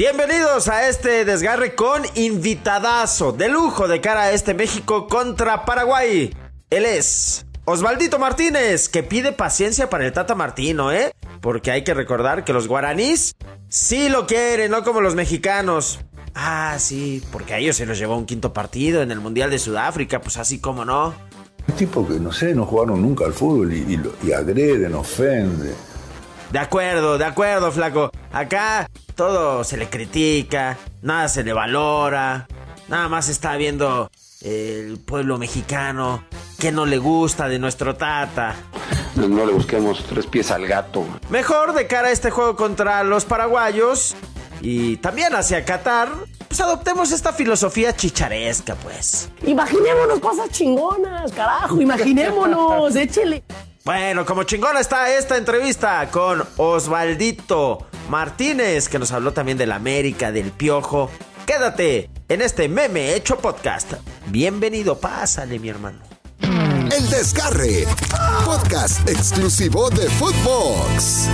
Bienvenidos a este desgarre con invitadazo de lujo de cara a este México contra Paraguay. Él es Osvaldito Martínez, que pide paciencia para el Tata Martino, ¿eh? Porque hay que recordar que los guaraníes sí lo quieren, no como los mexicanos. Ah, sí, porque a ellos se los llevó un quinto partido en el Mundial de Sudáfrica, pues así como no. Un tipo que, no sé, no jugaron nunca al fútbol y, y, agreden, ofende. De acuerdo, de acuerdo, flaco. Acá todo se le critica, nada se le valora, nada más está viendo el pueblo mexicano que no le gusta de nuestro tata. No, no le busquemos tres pies al gato. Mejor de cara a este juego contra los paraguayos y también hacia Qatar, pues adoptemos esta filosofía chicharesca, pues. Imaginémonos cosas chingonas, carajo, imaginémonos, échele. Bueno, como chingona está esta entrevista con Osvaldito Martínez, que nos habló también del América, del Piojo. Quédate en este meme hecho podcast. Bienvenido, pásale, mi hermano. El Desgarre, podcast exclusivo de Footbox.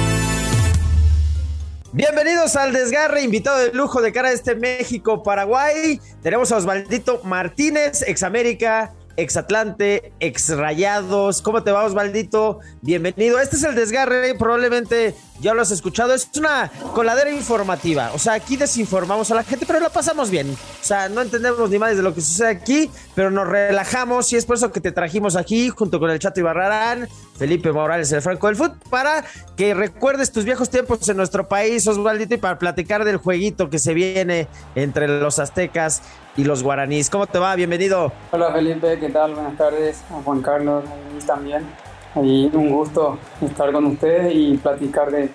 Bienvenidos al desgarre, invitado de lujo de cara a este México-Paraguay. Tenemos a Osvaldito Martínez, ex América, exatlante, exrayados. ¿Cómo te vamos, maldito? Bienvenido. Este es el desgarre, probablemente ya lo has escuchado. Es una coladera informativa. O sea, aquí desinformamos a la gente, pero la pasamos bien. O sea, no entendemos ni más de lo que sucede aquí, pero nos relajamos y es por eso que te trajimos aquí junto con el Chato Ibarrarán, Felipe Morales, el Franco del Foot, para que recuerdes tus viejos tiempos en nuestro país, Osvaldito, y para platicar del jueguito que se viene entre los aztecas y los guaraníes. ¿Cómo te va? Bienvenido. Hola Felipe, ¿qué tal? Buenas tardes. A Juan Carlos, también. Y un gusto estar con ustedes y platicar de,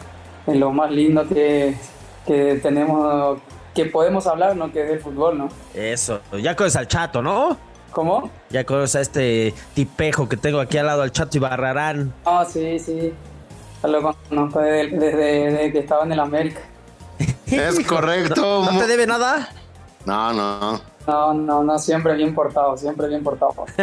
de lo más lindo que, que, tenemos, que podemos hablar, ¿no? Que es el fútbol, ¿no? Eso, ya conoces al chato, ¿no? ¿Cómo? Ya conoces a este tipejo que tengo aquí al lado, al chato y Barrarán. Ah, sí, sí. Lo conozco desde, desde, desde que estaba en el América. Es correcto. ¿No, ¿No, te debe nada? No, no. No, no, no, siempre bien portado, siempre bien portado.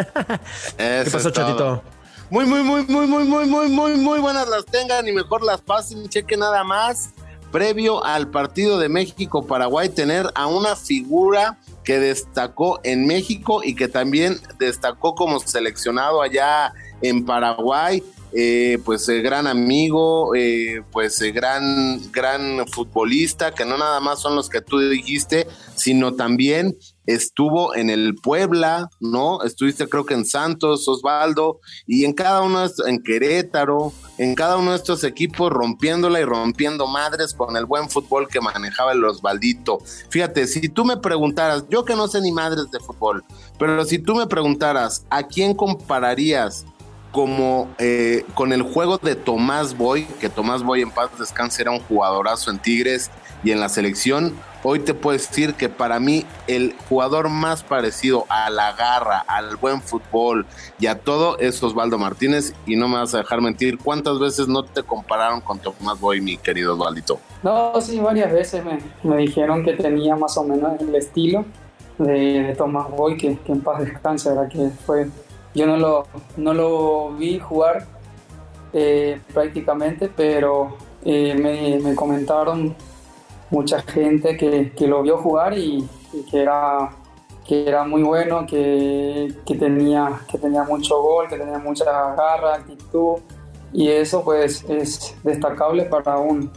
¿Qué pasó, chatito? Muy, muy, muy, muy, muy, muy, muy, muy, muy buenas las tengan y mejor las pasen. Cheque nada más. Previo al partido de México-Paraguay, tener a una figura que destacó en México y que también destacó como seleccionado allá en Paraguay. Eh, pues eh, gran amigo, eh, pues gran, gran futbolista, que no nada más son los que tú dijiste, sino también estuvo en el Puebla, ¿no? Estuviste creo que en Santos, Osvaldo, y en cada uno, de estos, en Querétaro, en cada uno de estos equipos rompiéndola y rompiendo madres con el buen fútbol que manejaba el Osvaldito. Fíjate, si tú me preguntaras, yo que no sé ni madres de fútbol, pero si tú me preguntaras, ¿a quién compararías? Como eh, con el juego de Tomás Boy, que Tomás Boy en paz descanse era un jugadorazo en Tigres y en la selección, hoy te puedo decir que para mí el jugador más parecido a la garra, al buen fútbol y a todo es Osvaldo Martínez y no me vas a dejar mentir, ¿cuántas veces no te compararon con Tomás Boy, mi querido Osvaldito? No, sí, varias veces me, me dijeron que tenía más o menos el estilo de, Tomás Boy, que, que en paz descanse, ¿verdad? que fue yo no lo, no lo vi jugar eh, prácticamente, pero eh, me, me, comentaron mucha gente que, que lo vio jugar y, que, era, que era muy bueno, que, que, tenía, que tenía mucho gol, que tenía mucha garra, actitud, y eso pues es destacable para un,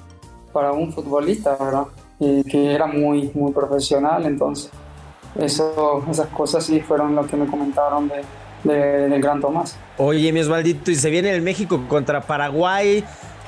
para un futbolista, ¿verdad? Que era muy, muy profesional, entonces esas cosas sí fueron lo que me comentaron de, de, del Gran Tomás. Oye, mi Osvaldito, y se viene el México contra Paraguay.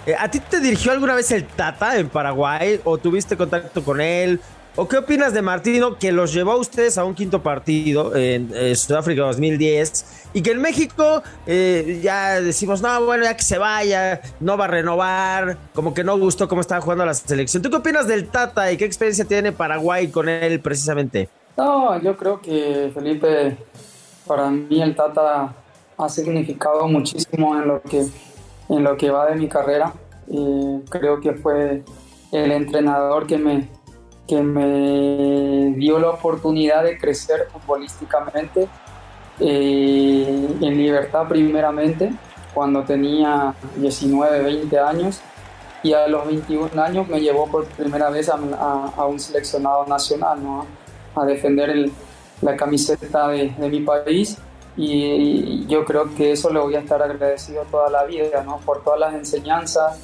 Eh, ¿A ti te dirigió alguna vez el Tata en Paraguay? ¿O tuviste contacto con él? ¿O qué opinas de Martino que los llevó a ustedes a un quinto partido en eh, Sudáfrica 2010 y que en México eh, ya decimos, no, bueno, ya que se vaya, no va a renovar, como que no gustó cómo estaba jugando la selección? ¿Tú qué opinas del Tata y qué experiencia tiene Paraguay con él precisamente? No, yo creo que Felipe para mí el Tata ha significado muchísimo en lo que, en lo que va de mi carrera. Y creo que fue el entrenador que me, que me dio la oportunidad de crecer futbolísticamente eh, en libertad primeramente, cuando tenía 19, 20 años. y a los 21 años me llevó por primera vez a, a, un seleccionado nacional, ¿no? a defender el, la camiseta de, mi país y yo creo que eso le voy a estar agradecido toda la vida, ¿no? por todas las enseñanzas,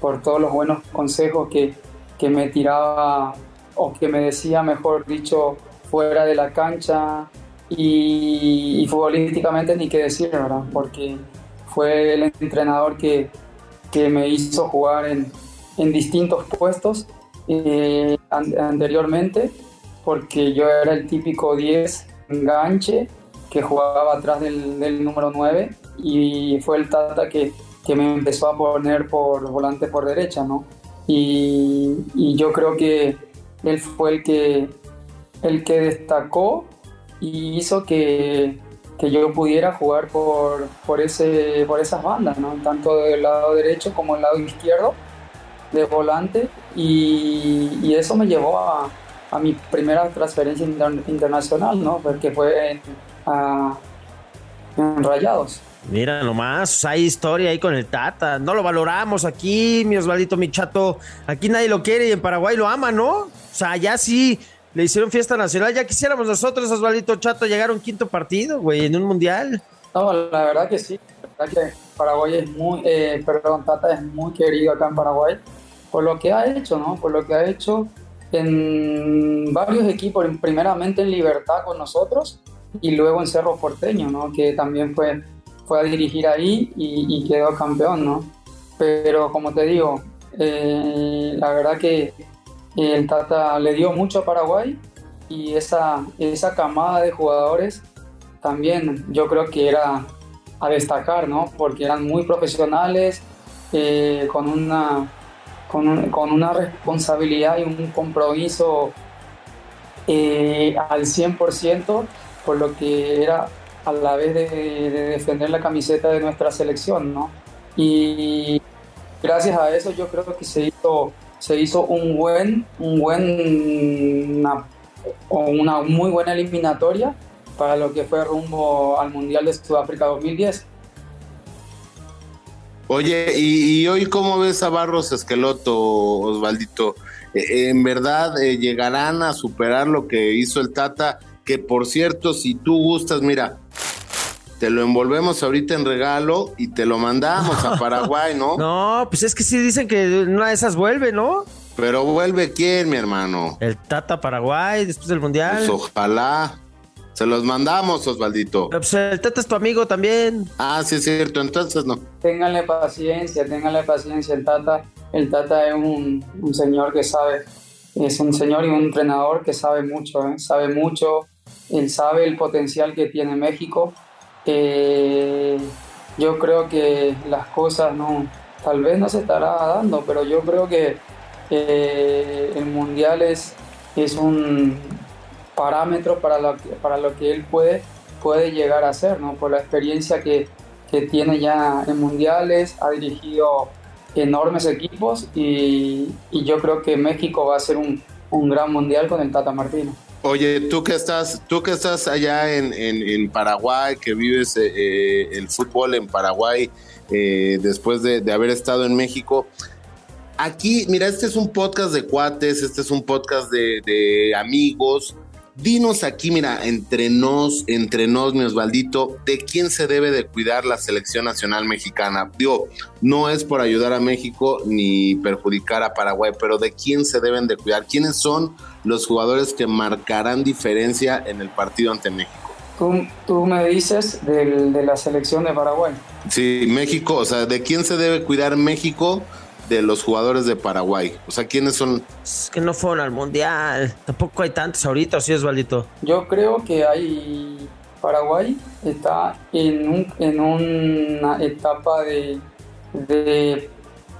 por todos los buenos consejos que, que me tiraba o que me decía, mejor dicho, fuera de la cancha y, y futbolísticamente ni qué decir, ¿verdad? Porque fue el entrenador que, que me hizo jugar en, en distintos puestos eh, anteriormente, porque yo era el típico 10 enganche que jugaba atrás del, del número 9 y fue el Tata que, que, me empezó a poner por volante por derecha, ¿no? Y, y yo creo que él fue el que, el que destacó y hizo que, que yo pudiera jugar por, por, ese, por esas bandas, ¿no? tanto del lado derecho como del lado izquierdo de volante y, y eso me llevó a, a, mi primera transferencia internacional, ¿no? porque fue en, en Rayados. Mira nomás, hay historia ahí con el Tata. No lo valoramos aquí, mi Osvaldito, mi chato. Aquí nadie lo quiere y en Paraguay lo ama, ¿no? O sea, ya sí le hicieron fiesta nacional. Ya quisiéramos nosotros, Osvaldito Chato, llegar a un quinto partido, güey, en un mundial. No, la verdad que sí. La verdad que Paraguay es muy, eh, perdón, Tata es muy querido acá en Paraguay por lo que ha hecho, ¿no? Por lo que ha hecho en varios equipos, primeramente en Libertad con nosotros y luego en Cerro Porteño, ¿no? Que también fue, fue a dirigir ahí y, quedó campeón, ¿no? Pero como te digo, eh, la verdad que el Tata le dio mucho a Paraguay y esa, esa camada de jugadores también yo creo que era a destacar, ¿no? Porque eran muy profesionales, eh, con, una, con, con, una responsabilidad y un compromiso eh, al 100%, por lo que era a la vez de, de, defender la camiseta de nuestra selección, ¿no? Y gracias a eso yo creo que se hizo se hizo un buen, un buen, una, una muy buena eliminatoria para lo que fue rumbo al Mundial de Sudáfrica 2010. Oye, ¿y, hoy cómo ves a Barros Esqueloto, Osvaldito? Eh, ¿En verdad eh, llegarán a superar lo que hizo el Tata? Que por cierto, si tú gustas, mira, te lo envolvemos ahorita en regalo y te lo mandamos a Paraguay, ¿no? No, pues es que sí dicen que una de esas vuelve, ¿no? Pero vuelve quién, mi hermano? El Tata Paraguay después del Mundial. Pues ojalá. Se los mandamos, Osvaldito. pues el Tata es tu amigo también. Ah, sí es cierto, entonces no. Ténganle paciencia, ténganle paciencia. El Tata, el Tata es un, un señor que sabe, es un señor y un entrenador que sabe mucho, ¿eh? sabe mucho. Él sabe el potencial que tiene México eh, yo creo que las cosas no, tal vez no se estará dando, pero yo creo que eh, el mundial es, es un parámetro para lo, que, para lo que él puede, puede llegar a ser, ¿no? por la experiencia que, que tiene ya en mundiales, ha dirigido enormes equipos y, y, yo creo que México va a ser un, un gran mundial con el Tata Martino. Oye, tú que estás, tú que estás allá en, en, Paraguay, que vives eh, eh, el fútbol en Paraguay eh, después de, de, haber estado en México. Aquí, mira, este es un podcast de cuates, este es un podcast de, de amigos. Dinos aquí, mira, entre nos, entre nos, mi Osvaldito, ¿de quién se debe de cuidar la selección nacional mexicana? Digo, no es por ayudar a México ni perjudicar a Paraguay, pero ¿de quién se deben de cuidar? ¿Quiénes son los jugadores que marcarán diferencia en el partido ante México? Tú, tú me dices del, de la selección de Paraguay. Sí, México, o sea, ¿de quién se debe cuidar México? De los jugadores de Paraguay? O sea, ¿quiénes son? Es que no fueron al Mundial. Tampoco hay tantos ahorita, ¿o sí, Osvaldito? Yo creo que hay... Paraguay está en, un, en una etapa de, de,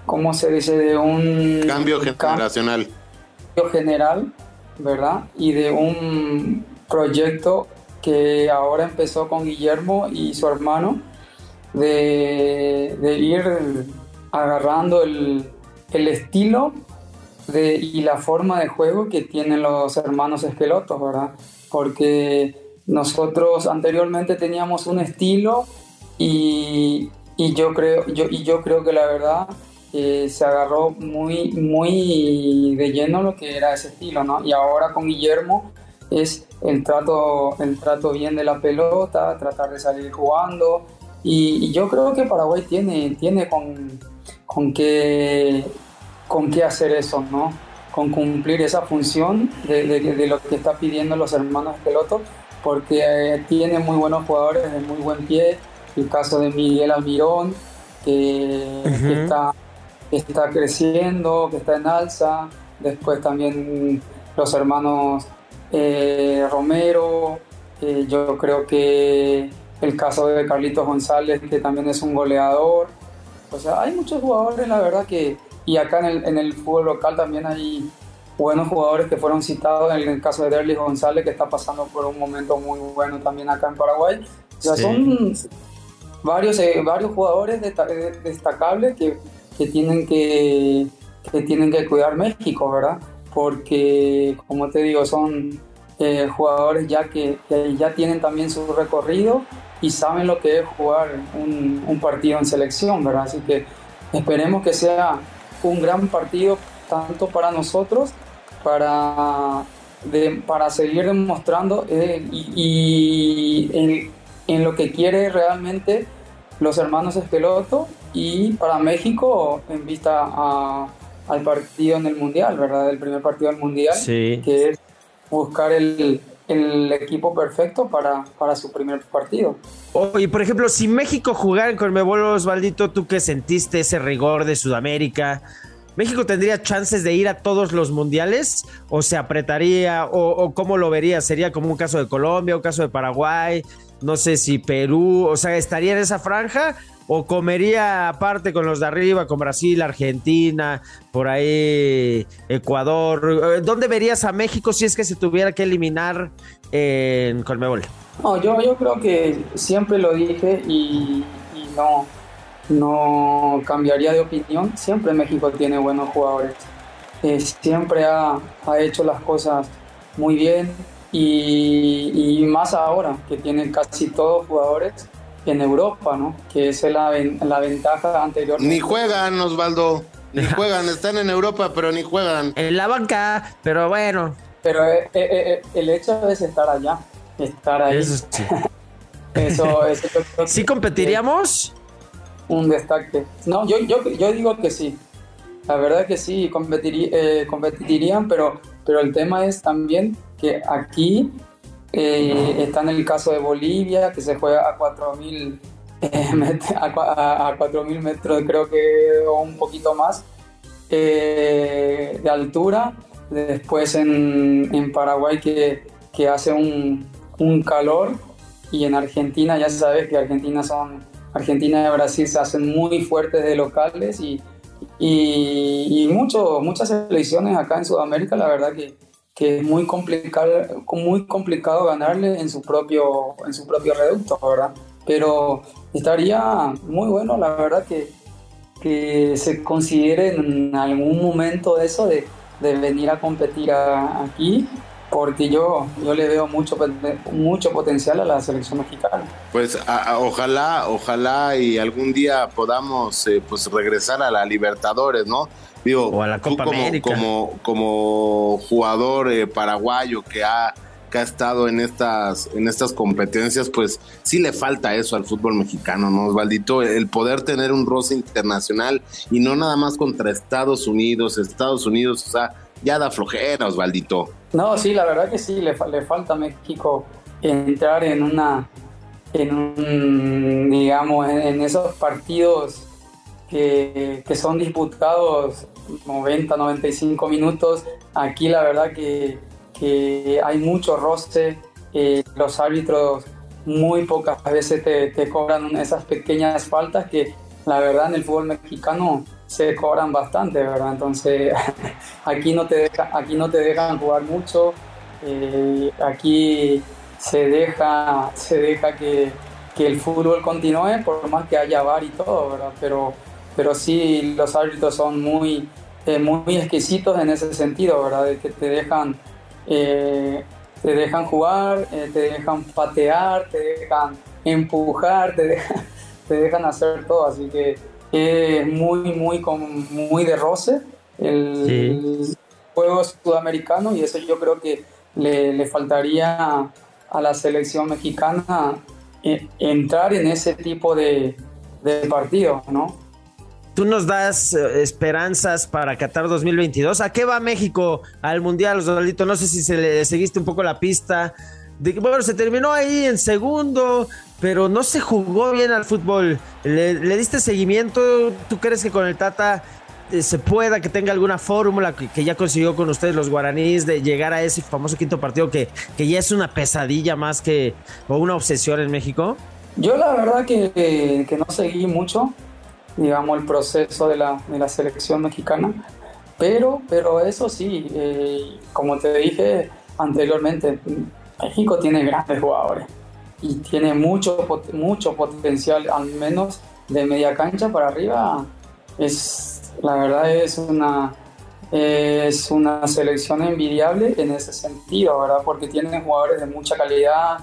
¿cómo se dice? De un... Cambio generacional. Cambio general, ¿verdad? Y de un proyecto que ahora empezó con Guillermo y su hermano de, de ir agarrando el, el estilo y la forma de juego que tienen los hermanos Esquelotos, ¿verdad? Porque nosotros anteriormente teníamos un estilo y, y yo, creo, yo, y yo creo que la verdad eh, se agarró muy, muy de lleno lo que era ese estilo, ¿no? Y ahora con Guillermo es el trato, el trato bien de la pelota, tratar de salir jugando. Y, yo creo que Paraguay tiene, tiene con, con, qué, con qué hacer eso, ¿no? Con cumplir esa función de, de, lo que está pidiendo los hermanos Peloto, porque eh, tiene muy buenos jugadores de muy buen pie. El caso de Miguel Almirón, que, que está está creciendo, que está en alza. Después también los hermanos eh, Romero. yo creo que el caso de Carlitos González, que también es un goleador. O sea, hay muchos jugadores, la verdad que... Y acá en el, en el fútbol local también hay buenos jugadores que fueron citados, en el caso de Derlis González, que está pasando por un momento muy bueno también acá en Paraguay. O sea, son varios, eh, varios jugadores destacables que que tienen que, que tienen que cuidar México, ¿verdad? Porque, como te digo, son eh, jugadores ya que, ya tienen también su recorrido y saben lo que es jugar un, un, partido en selección, ¿verdad? Así que esperemos que sea un gran partido tanto para nosotros, para, de, para seguir demostrando eh, y, y en, en, lo que quiere realmente los hermanos Esqueloto y para México en vista al partido en el Mundial, ¿verdad? El primer partido del Mundial, que es buscar el, equipo perfecto para, para su primer partido. Oh, y por ejemplo, si México jugara en Conmebol, Osvaldito, tú que sentiste ese rigor de Sudamérica, ¿México tendría chances de ir a todos los mundiales? ¿O se apretaría? ¿O, o cómo lo vería? ¿Sería como un caso de Colombia, un caso de Paraguay? No sé si Perú, o sea, ¿estaría en esa franja? O comería aparte con los de arriba, con Brasil, Argentina, por ahí Ecuador. Eh, ¿Dónde verías a México si es que se tuviera que eliminar en Colmebol? No, yo, yo creo que siempre lo dije y, no, no cambiaría de opinión. Siempre México tiene buenos jugadores. Eh, siempre ha, ha, hecho las cosas muy bien y, y, más ahora que tiene casi todos jugadores en Europa, ¿no? Que es la, la ventaja anterior. Ni juegan, Osvaldo. Ni juegan, están en Europa, pero ni juegan. En la banca, pero bueno. Pero eh, eh, eh, el hecho es estar allá, estar ahí. Eso sí. eso, ¿Sí competiríamos? Un destaque. No, yo, yo, yo digo que sí. La verdad que sí, competirían, pero, pero el tema es también que aquí eh, está en el caso de Bolivia, que se juega a 4.000 eh, a, metros, creo que un poquito más eh, de altura. Después en, Paraguay que, que hace un, un, calor y en Argentina ya sabes que Argentina son Argentina y Brasil se hacen muy fuertes de locales y, y, y muchas selecciones acá en Sudamérica la verdad que, que es muy complicado, muy complicado ganarle en su propio, en su propio reducto, ¿verdad? Pero estaría muy bueno, la verdad, que, que se considere en algún momento eso de, de venir a competir aquí, porque yo, yo le veo mucho, mucho potencial a la selección mexicana. Pues ojalá, ojalá y algún día podamos eh, pues regresar a la Libertadores, ¿no? Digo, o a la Copa como, América. Como, como jugador eh, paraguayo que ha, que ha estado en estas, en estas competencias, pues sí le falta eso al fútbol mexicano, ¿no, Osvaldito? El poder tener un roce internacional y no nada más contra Estados Unidos, Estados Unidos, o sea, ya da flojera, Osvaldito. No, sí, la verdad que sí, le, le falta a México entrar en una, en un, digamos, en esos partidos que, son disputados 90, 95 minutos. Aquí la verdad que, hay mucho roce, eh, los árbitros muy pocas veces te, cobran esas pequeñas faltas que la verdad en el fútbol mexicano se cobran bastante, ¿verdad? Entonces aquí no te, aquí no te dejan jugar mucho, eh, aquí se deja, se deja que, que, el fútbol continúe por más que haya VAR y todo, ¿verdad? Pero pero sí los árbitros son muy, eh, muy exquisitos en ese sentido, ¿verdad? De que te dejan, eh, te dejan jugar, te dejan patear, te dejan empujar, te dejan, te dejan hacer todo, así que es muy, muy, con, muy de roce el, juego sudamericano y eso yo creo que le, le faltaría a la selección mexicana eh, entrar en ese tipo de, de partido, ¿no? Tú nos das eh, esperanzas para Qatar 2022. ¿A qué va México al Mundial, Osvaldito? No sé si se le seguiste un poco la pista. De, bueno, se terminó ahí en segundo, pero no se jugó bien al fútbol. ¿Le, diste seguimiento? ¿Tú crees que con el Tata eh, se pueda, que tenga alguna fórmula que, que, ya consiguió con ustedes los guaraníes de llegar a ese famoso quinto partido que, que ya es una pesadilla más que o una obsesión en México? Yo la verdad que, que no seguí mucho, digamos, el proceso de la, de la selección mexicana, pero, pero eso sí, eh, como te dije anteriormente, México tiene grandes jugadores y tiene mucho, mucho potencial, al menos de media cancha para arriba. Es, la verdad es una, es una selección envidiable en ese sentido, ¿verdad? Porque tienen jugadores de mucha calidad,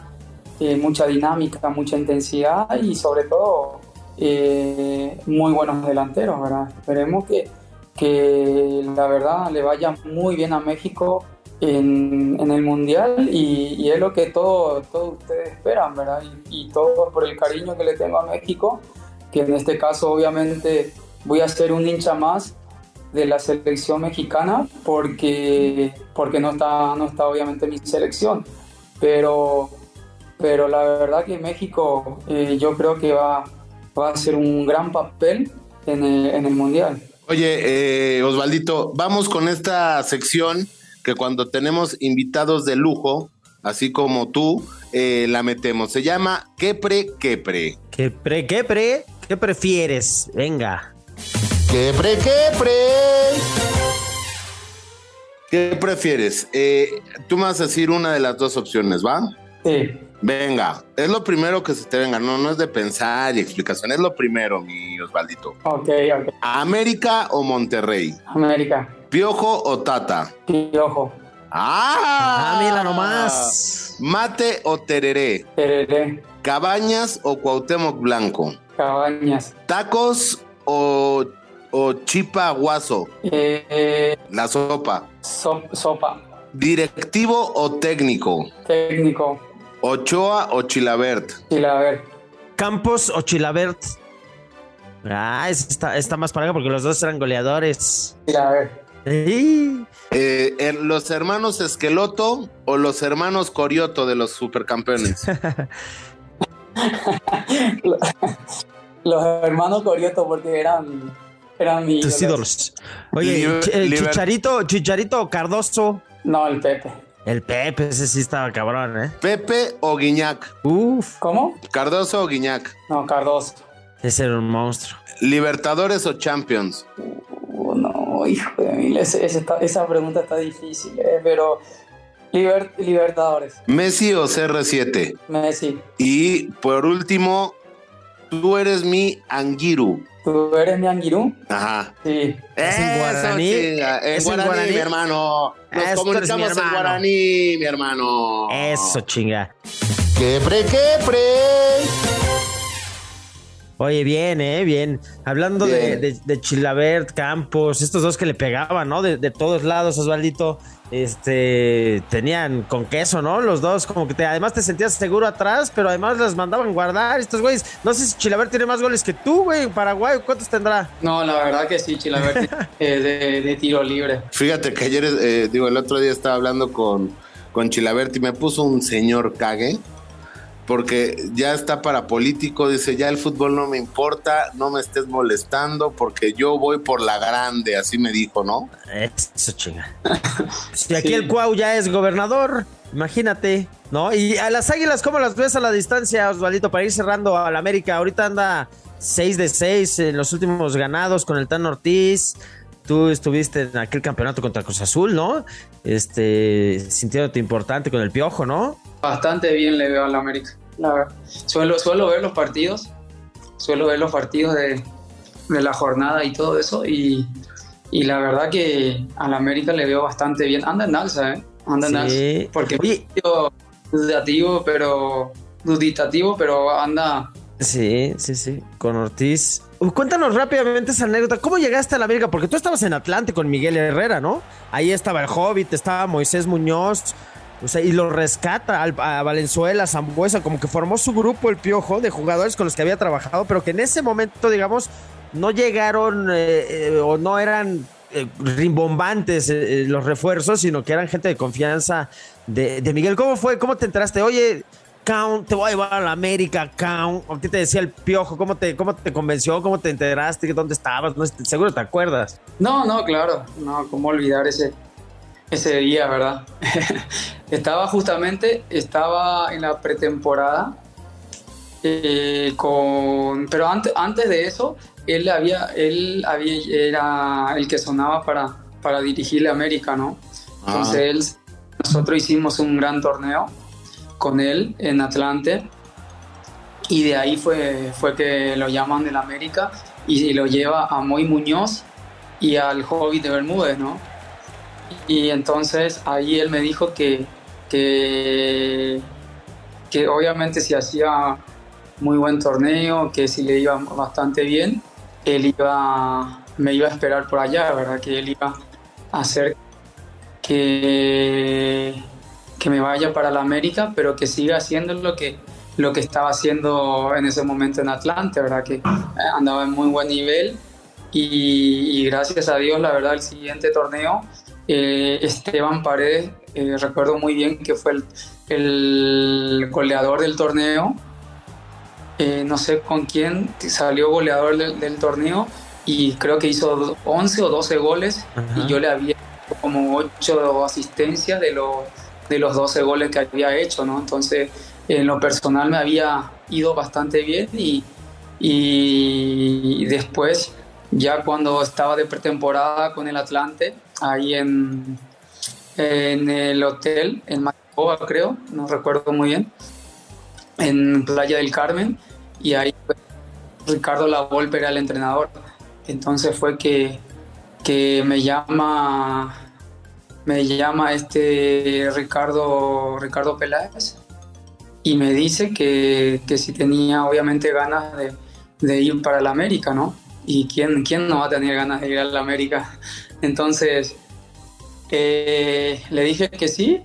eh, mucha dinámica, mucha intensidad y sobre todo eh, muy buenos delanteros, ¿verdad? Esperemos que, que la verdad le vaya muy bien a México en, en el Mundial y, y, es lo que todos todo ustedes esperan, ¿verdad? Y, todo por el cariño que le tengo a México, que en este caso obviamente voy a ser un hincha más de la selección mexicana porque, porque no, está, no está obviamente mi selección, pero, pero la verdad que México eh, yo creo que va, va a hacer un gran papel en el, en el Mundial. Oye, eh, Osvaldito, vamos con esta sección que cuando tenemos invitados de lujo, así como tú, eh, la metemos. Se llama ¿Qué pre, qué pre? ¿Qué pre, qué pre? ¿Qué prefieres? Venga. ¿Qué pre, qué pre? ¿Qué prefieres? Eh, tú me vas a decir una de las dos opciones, ¿va? Sí. Venga, es lo primero que se te venga, no, no es de pensar y explicación, es lo primero, mi Osvaldito. Ok, ok. ¿América o Monterrey? América. ¿Piojo o Tata? Piojo. ¡Ah! Ah, mira nomás. ¿Mate o tereré? Tereré. ¿Cabañas o Cuauhtémoc Blanco? Cabañas. ¿Tacos o, o chipa guaso? Eh, eh, La sopa. so- sopa. ¿Directivo o técnico? Técnico. ¿Ochoa o Chilabert? Ver. Campos o Chilabert. Ah, está, está más pareja porque los dos eran goleadores. Sí. Eh, eh, ¿Los hermanos Esqueloto o los hermanos Corioto de los supercampeones? Los hermanos Corioto porque eran eran mis Tus ídolos. Oye, Liber- Ch- el Liber- Chicharito, Chicharito Cardoso. No, el Pepe. El Pepe, ese sí estaba cabrón, ¿eh? ¿Pepe o Guiñac? Uf, ¿Cómo? ¿Cardoso o Guiñac? No, Cardoso. ese era un monstruo. ¿Libertadores o Champions? Uh, no, hijo de mí, ese- ese está- esa pregunta está difícil, eh, pero Liber- Libertadores, ¿Messi o CR7? Messi, Y por último, tú eres mi Angiru. ¿tú eres mi Anguirú? Ajá. Sí. ¿Es en guaraní? ¿Es en guaraní, guaraní? mi hermano. Nos Esto eres mi comunicamos en guaraní, mi hermano. Eso, chinga. ¡Qué pre, qué pre! Oye, bien, ¿eh? Bien. Hablando de, Bien. de, de Chilabert, Campos, estos dos que le pegaban, ¿no? De, de todos lados, Osvaldito. Este, tenían con queso, ¿no? Los dos, como que te, además te sentías seguro atrás, pero además las mandaban guardar estos güeyes. No sé si Chilabert tiene más goles que tú, güey. Paraguay, ¿cuántos tendrá? No, la verdad que sí, Chilavert eh, de, de tiro libre. Fíjate que ayer, eh, digo, el otro día estaba hablando con, con Chilaberti y me puso un señor cague. Porque ya está para político, dice, ya el fútbol no me importa, no me estés molestando porque yo voy por la grande, así me dijo, ¿no? Eso, chinga. Si aquí Sí. el Cuau ya es gobernador, imagínate, ¿no? Y a las águilas, ¿cómo las ves a la distancia, Osvaldito? Para ir cerrando al América, ahorita anda 6 de 6 en los últimos ganados con el Tan Ortiz. Tú estuviste en aquel campeonato contra Cruz Azul, ¿no? Este, sintiéndote importante con el piojo, ¿no? Bastante bien le veo a la América, la verdad. Suelo, suelo ver los partidos, suelo ver los partidos de, de la jornada y todo eso, y, y la verdad que a la América le veo bastante bien. Anda en alza, ¿eh? Anda en Sí. alza. Porque Oye. dudativo, pero duditativo, pero anda Sí, sí, sí. Con Ortiz. Cuéntanos rápidamente esa anécdota. ¿Cómo llegaste a la América? Porque tú estabas en Atlante con Miguel Herrera, ¿no? Ahí estaba el Hobbit, estaba Moisés Muñoz. O sea, y lo rescata a Valenzuela, Zambuesa, como que formó su grupo, el Piojo, de jugadores con los que había trabajado, pero que en ese momento, digamos, no llegaron eh, eh, o no eran eh, rimbombantes los refuerzos, sino que eran gente de confianza de, de Miguel. ¿Cómo fue? ¿Cómo te enteraste? Oye, Count, te voy a llevar a la América, Count. ¿O qué te decía el Piojo? ¿Cómo te, cómo te convenció? ¿Cómo te enteraste? ¿Dónde estabas? No, seguro te acuerdas. No, no, claro, no, cómo olvidar ese, ese día, ¿verdad? estaba justamente, estaba en la pretemporada, eh, con, pero antes, antes de eso, él había, él había, era el que sonaba para, para dirigir la América, ¿no? Entonces Ah. él, nosotros hicimos un gran torneo con él en Atlante y de ahí fue, fue que lo llaman del América y lo lleva a Moy Muñoz y al Hobbit de Bermúdez, ¿no? Y entonces ahí él me dijo que, que, que obviamente si hacía muy buen torneo, que si le iba bastante bien, él iba, me iba a esperar por allá, ¿verdad? Que él iba a hacer que, que me vaya para la América, pero que siga haciendo lo que, lo que estaba haciendo en ese momento en Atlante, ¿verdad? Que eh, andaba en muy buen nivel y, y gracias a Dios, la verdad, el siguiente torneo, eh, Esteban Paredes, eh, recuerdo muy bien que fue el, el goleador del torneo, eh, no sé con quién salió goleador del, del torneo y creo que hizo 11 o 12 goles Ajá. y yo le había como 8 asistencias de los, de los 12 goles que había hecho, ¿no? Entonces, en lo personal me había ido bastante bien y, y después, ya cuando estaba de pretemporada con el Atlante, ahí en, en el hotel, en Macoba creo, no recuerdo muy bien, en Playa del Carmen, y ahí Ricardo Lavolpe era el entrenador. Entonces fue que, que me llama me llama este Ricardo Ricardo Peláez y me dice que, que si tenía obviamente ganas de, ir para la América, ¿no? Y quién, quién no va a tener ganas de ir a la América. Entonces eh, le dije que sí,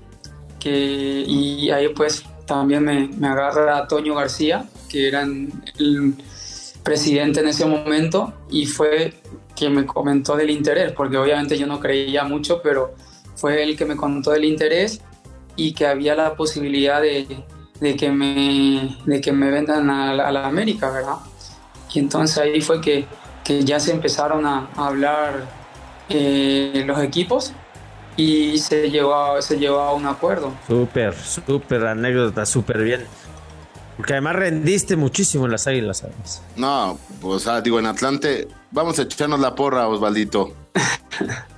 que, y ahí pues también me, me agarra Toño García, que era el presidente en ese momento, y fue quien me comentó del interés, porque obviamente yo no creía mucho, pero fue él que me contó del interés y que había la posibilidad de, de que, me, de que me vendan a, la- a la América, ¿verdad? Y entonces ahí fue que, que ya se empezaron a, a hablar eh, los equipos y se llegó, a, se llegó a un acuerdo. Súper, súper anécdota, súper bien. Porque además rendiste muchísimo en las águilas, ¿sabes? No, pues digo, en Atlante, vamos a echarnos la porra, Osvaldito.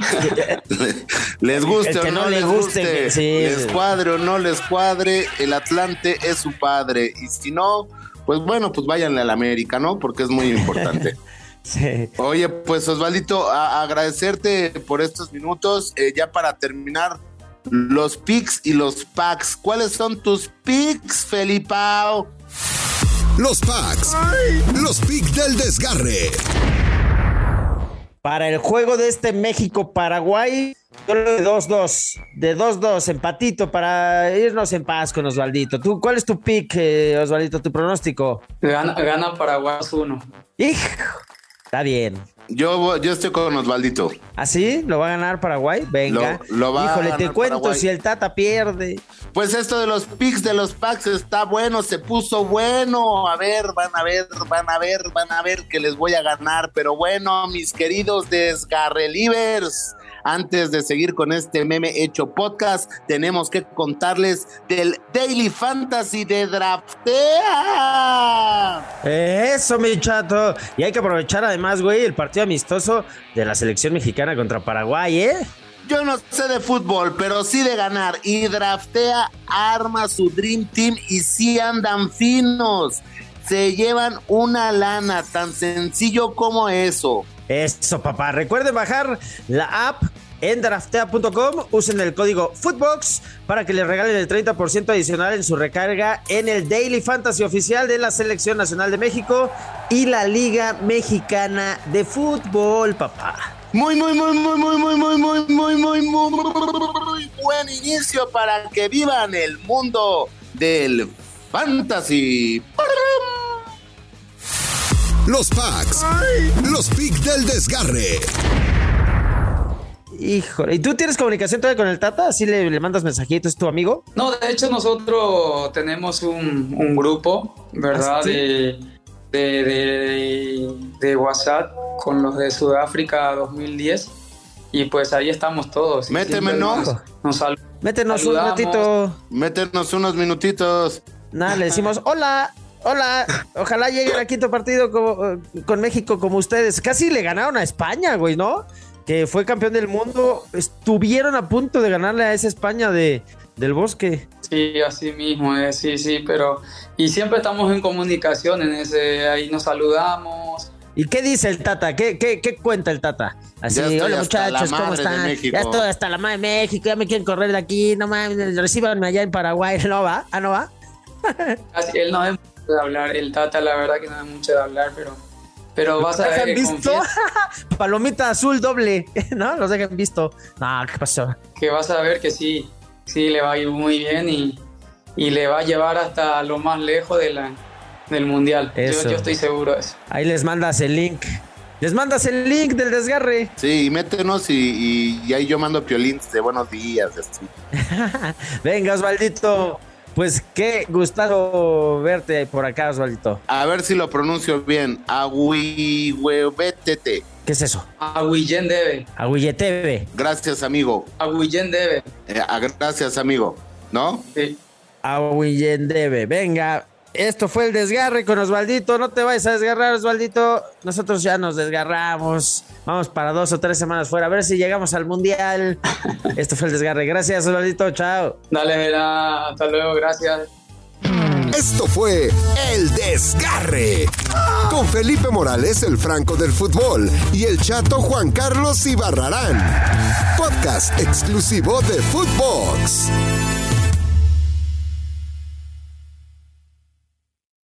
les guste El que o no, no le les guste, guste, que- sí, les sí. cuadre o no les cuadre, el Atlante es su padre. Y si no, pues bueno, pues váyanle al América, ¿no? Porque es muy importante. Sí. Oye, pues Osvaldito, a- agradecerte por estos minutos. Eh, ya para terminar, los picks y los packs. ¿Cuáles son tus picks, Felipao? Los packs. Los picks del desgarre. Para el juego de este México-Paraguay, doy 2-2. De 2-2, empatito para irnos en paz con Osvaldito. ¿Tú, ¿Cuál es tu pick, eh, Osvaldito, tu pronóstico? Gana, gana Paraguay 1. Hijo, está bien. Yo, yo estoy con Osvaldito. ¿Así? ¿Lo va a ganar Paraguay? Venga. Lo- lo va a Híjole, te ganar cuento Paraguay. si el Tata pierde. Pues esto de los picks de los packs está bueno, se puso bueno. A ver, van a ver, van a ver, van a ver que les voy a ganar. Pero bueno, mis queridos desgarrelivers, antes de seguir con este meme hecho podcast, tenemos que contarles del Daily Fantasy de Draftea. Eso, mi chato. Y hay que aprovechar además, güey, el partido amistoso de la selección mexicana contra Paraguay, ¿eh? Yo no sé de fútbol, pero sí de ganar. Y draftea, arma su Dream Team y sí andan finos. Se llevan una lana tan sencillo como eso. Eso, papá. Recuerden bajar la app en draftea.com. Usen el código Footbox para que les regalen el 30% adicional en su recarga en el Daily Fantasy oficial de la Selección Nacional de México y la Liga Mexicana de Fútbol, papá. Muy, muy, muy, muy, muy, muy, muy, muy, muy, muy, muy buen inicio para que vivan el mundo del fantasy. Los packs. Los picks del desgarre. Híjole, ¿y tú tienes comunicación todavía con el Tata? ¿Así le, le mandas mensajitos? ¿Es tu amigo? No, de hecho nosotros tenemos un, un grupo, ¿verdad? ¿Ah, sí? de, de, de, de WhatsApp con los de Sudáfrica 2010 y pues ahí estamos todos. Méteme, ¿no? Nos, sal- Métenos un saludamos. ratito. Métenos unos minutitos. Nada, le decimos hola, hola. Ojalá lleguen al quinto partido como- con México como ustedes. Casi le ganaron a España, güey, ¿no? Que fue campeón del mundo. Estuvieron a punto de ganarle a esa España de, del bosque. Sí, así mismo, eh, sí, sí, pero... Y siempre estamos en comunicación, en ese, ahí nos saludamos. ¿Y qué dice el Tata? ¿Qué, qué, qué cuenta el Tata? Así, hola muchachos, la ¿cómo están? México". Ya estoy hasta la madre de México, ya me quieren correr de aquí, no mames, recíbanme allá en Paraguay, ¿no va? ¿Ah, no va? Casi- él no es mucho de hablar, el Tata la verdad que no es mucho de hablar, pero, pero vas a ver visto? Palomita azul doble, ¿no? Los dejan visto. No, ¿qué pasó? que vas a ver que sí, sí le va a ir muy bien y, y le va a llevar hasta lo más lejos de la, del mundial. Yo, Eso. yo estoy seguro de eso. Ahí les mandas el link. Les mandas el link del desgarre. Sí, métenos y, y- y ahí yo mando piolines de buenos días. así. Venga, Osvaldito. Pues qué gustado verte por acá, Osvaldito. A ver si lo pronuncio bien. Aguihuevetete. ¿Qué es eso? Aguillén debe, Aguilleteve. Gracias, amigo. Aguillén debe. Eh, gracias, amigo. ¿No? Sí. Aguillendebe. Venga, esto fue el desgarre con Osvaldito. No te vayas a desgarrar, Osvaldito. Nosotros ya nos desgarramos. Vamos para dos o tres semanas fuera. A ver si llegamos al mundial. Esto fue el desgarre. Gracias, Osvaldito. Chao. Dale, verá, hasta luego, gracias. Esto fue El Desgarre. Con Felipe Morales, el Franco del Fútbol, y el chato Juan Carlos Ibarrarán. Podcast exclusivo de Footbox.